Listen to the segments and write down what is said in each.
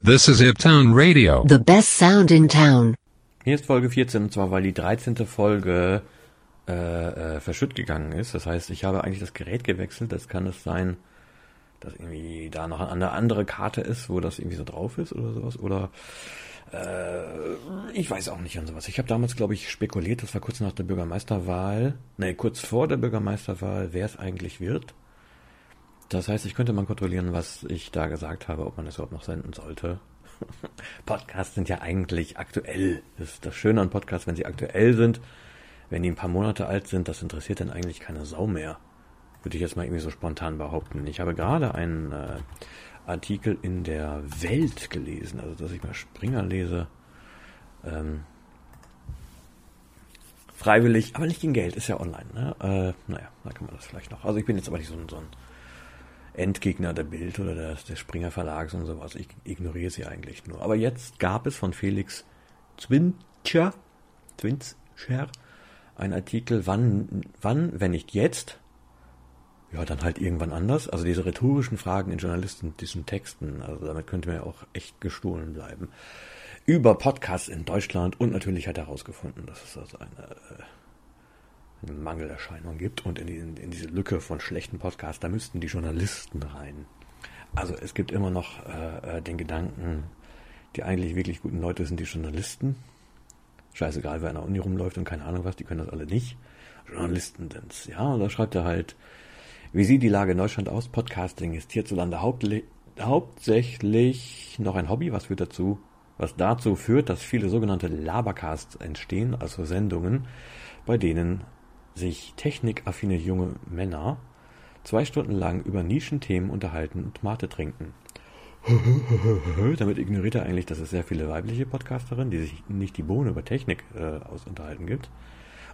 This is Iptown Radio. The best sound in town. Hier ist Folge 14 und zwar, weil die 13. Folge äh, äh, verschütt gegangen ist. Das heißt, ich habe eigentlich das Gerät gewechselt. Das kann es sein, dass irgendwie da noch eine andere Karte ist, wo das irgendwie so drauf ist oder sowas. Oder äh, ich weiß auch nicht an sowas. Ich habe damals, glaube ich, spekuliert, das war kurz nach der Bürgermeisterwahl, nee, kurz vor der Bürgermeisterwahl, wer es eigentlich wird. Das heißt, ich könnte mal kontrollieren, was ich da gesagt habe, ob man es überhaupt noch senden sollte. Podcasts sind ja eigentlich aktuell. Das ist das Schöne an Podcasts, wenn sie aktuell sind. Wenn die ein paar Monate alt sind, das interessiert dann eigentlich keine Sau mehr. Würde ich jetzt mal irgendwie so spontan behaupten. Ich habe gerade einen äh, Artikel in der Welt gelesen, also dass ich mal Springer lese. Ähm, freiwillig, aber nicht gegen Geld, ist ja online. Ne? Äh, naja, da kann man das vielleicht noch. Also ich bin jetzt aber nicht so ein, so ein Endgegner der Bild oder des, des Springer Verlags und sowas. Ich ignoriere sie eigentlich nur. Aber jetzt gab es von Felix Zwintscher, Zwintscher, ein Artikel, wann, wann, wenn nicht jetzt, ja, dann halt irgendwann anders. Also diese rhetorischen Fragen in Journalisten, diesen Texten, also damit könnte man ja auch echt gestohlen bleiben. Über Podcasts in Deutschland und natürlich hat er herausgefunden, dass es also eine äh, eine Mangelerscheinung gibt und in, die, in, diese Lücke von schlechten Podcasts, da müssten die Journalisten rein. Also es gibt immer noch äh, äh, den Gedanken, die eigentlich wirklich guten Leute sind die Journalisten. Scheißegal, wer an der Uni rumläuft und keine Ahnung was, die können das alle nicht. Journalisten sind's. Ja, und da schreibt er halt, wie sieht die Lage in Deutschland aus? Podcasting ist hierzulande hauptsächlich noch ein Hobby. Was führt dazu? Was dazu führt, dass viele sogenannte Labercasts entstehen, also Sendungen, bei denen sich technikaffine junge Männer zwei Stunden lang über Nischenthemen unterhalten und Mate trinken. Damit ignoriert er eigentlich, dass es sehr viele weibliche Podcasterinnen, die sich nicht die Bohne über Technik äh, aus unterhalten gibt.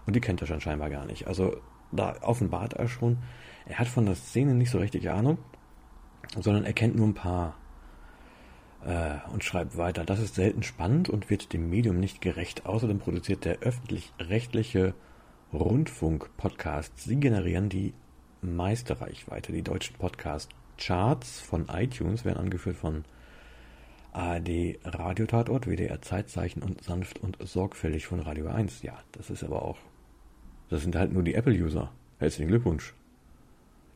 Und die kennt er schon scheinbar gar nicht. Also da offenbart er schon, er hat von der Szene nicht so richtig Ahnung, sondern er kennt nur ein paar äh, und schreibt weiter. Das ist selten spannend und wird dem Medium nicht gerecht. Außerdem produziert der öffentlich-rechtliche Rundfunk-Podcasts. Sie generieren die meiste Reichweite. Die deutschen Podcast-Charts von iTunes werden angeführt von ARD Radiotatort, WDR Zeitzeichen und sanft und sorgfältig von Radio 1. Ja, das ist aber auch. Das sind halt nur die Apple-User. Herzlichen Glückwunsch.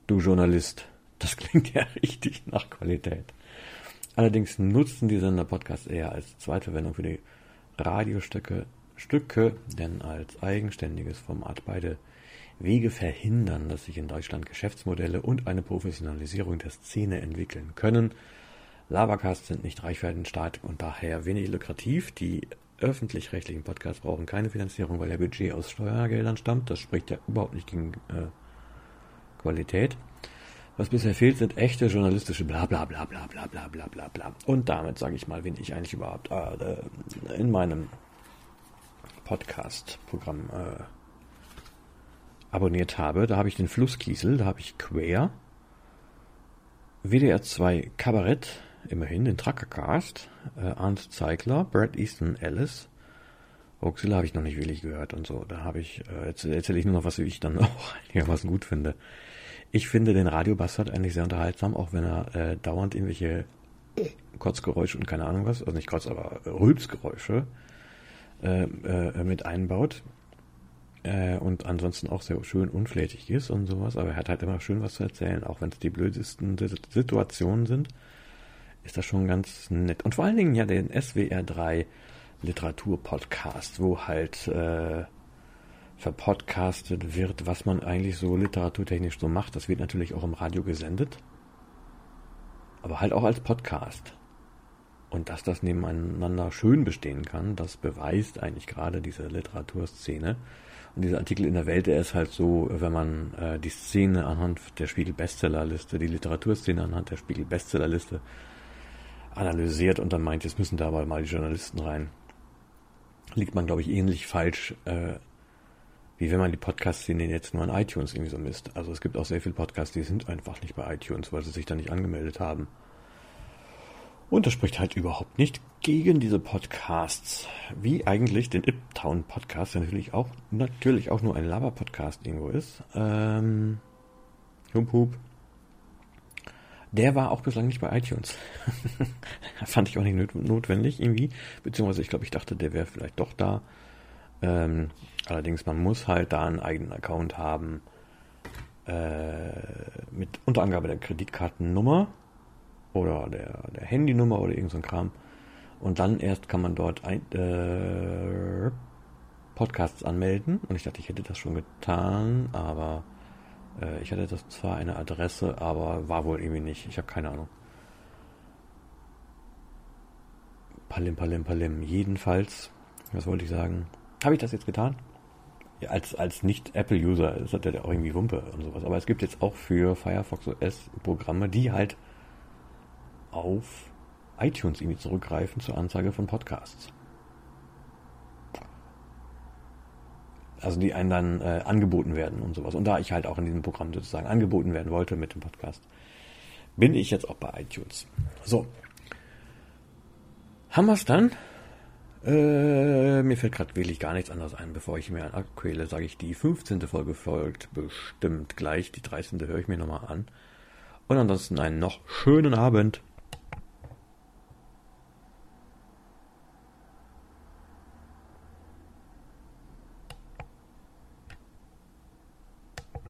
Du Journalist. Das klingt ja richtig nach Qualität. Allerdings nutzen die Sender Podcasts eher als Zweitverwendung für die Radiostücke Stücke, denn als eigenständiges Format beide Wege verhindern, dass sich in Deutschland Geschäftsmodelle und eine Professionalisierung der Szene entwickeln können. Labercasts sind nicht reichweitenstark und daher wenig lukrativ. Die öffentlich-rechtlichen Podcasts brauchen keine Finanzierung, weil der Budget aus Steuergeldern stammt. Das spricht ja überhaupt nicht gegen äh, Qualität. Was bisher fehlt, sind echte journalistische bla bla bla bla bla bla bla bla bla. Und damit sage ich mal, wen ich eigentlich überhaupt äh, in meinem Podcast-Programm äh, abonniert habe. Da habe ich den Flusskiesel, da habe ich Quer, WDR 2 Kabarett, immerhin den Truckercast, äh, Arndt Zeigler, Brad Easton Ellis, Oxilla habe ich noch nicht wirklich gehört und so. Da habe ich, äh, jetzt erzähle ich nur noch, was ich dann auch einigermaßen gut finde. Ich finde den Radiobastard eigentlich sehr unterhaltsam, auch wenn er äh, dauernd irgendwelche Kotzgeräusche und keine Ahnung was, also nicht Kotz, aber Rülpsgeräusche äh, äh, mit einbaut. Äh, und ansonsten auch sehr schön unflätig ist und sowas, aber er hat halt immer schön was zu erzählen, auch wenn es die blödesten Situationen sind, ist das schon ganz nett. Und vor allen Dingen ja den SWR 3 Literaturpodcast, wo halt äh, verpodcastet wird, was man eigentlich so literaturtechnisch so macht. Das wird natürlich auch im Radio gesendet, aber halt auch als Podcast. Und dass das nebeneinander schön bestehen kann, das beweist eigentlich gerade diese Literaturszene. Und dieser Artikel in der Welt, der ist halt so, wenn man äh, die Szene anhand der Spiegel-Bestsellerliste, die Literaturszene anhand der Spiegel-Bestsellerliste analysiert und dann meint, jetzt müssen da aber mal die Journalisten rein, liegt man, glaube ich, ähnlich falsch, äh, wie wenn man die Podcast-Szene jetzt nur an iTunes irgendwie so misst. Also es gibt auch sehr viele Podcasts, die sind einfach nicht bei iTunes, weil sie sich da nicht angemeldet haben. Und das spricht halt überhaupt nicht gegen diese Podcasts. Wie eigentlich den Iptown Podcast, der natürlich auch, natürlich auch nur ein Laber-Podcast irgendwo ist. Ähm, Hump Hup. Der war auch bislang nicht bei iTunes. Fand ich auch nicht notwendig irgendwie. Beziehungsweise ich glaube, ich dachte, der wäre vielleicht doch da. Ähm, allerdings, man muss halt da einen eigenen Account haben. Äh, mit Unterangabe der Kreditkartennummer oder der, der Handynummer oder irgend so ein Kram. Und dann erst kann man dort ein, äh, Podcasts anmelden. Und ich dachte, ich hätte das schon getan, aber äh, ich hatte das zwar eine Adresse, aber war wohl irgendwie nicht. Ich habe keine Ahnung. Palim, palim, palim. Jedenfalls, was wollte ich sagen? Habe ich das jetzt getan? Ja, als, als Nicht-Apple-User ist das ja auch irgendwie Wumpe und sowas. Aber es gibt jetzt auch für Firefox OS Programme, die halt auf iTunes irgendwie zurückgreifen zur Anzeige von Podcasts. Also die einen dann äh, angeboten werden und sowas. Und da ich halt auch in diesem Programm sozusagen angeboten werden wollte mit dem Podcast, bin ich jetzt auch bei iTunes. So. Haben wir es dann? Äh, mir fällt gerade wirklich gar nichts anderes ein, bevor ich mir abquäle, sage ich, die 15. Folge folgt bestimmt gleich. Die 13. höre ich mir nochmal an. Und ansonsten einen noch schönen Abend.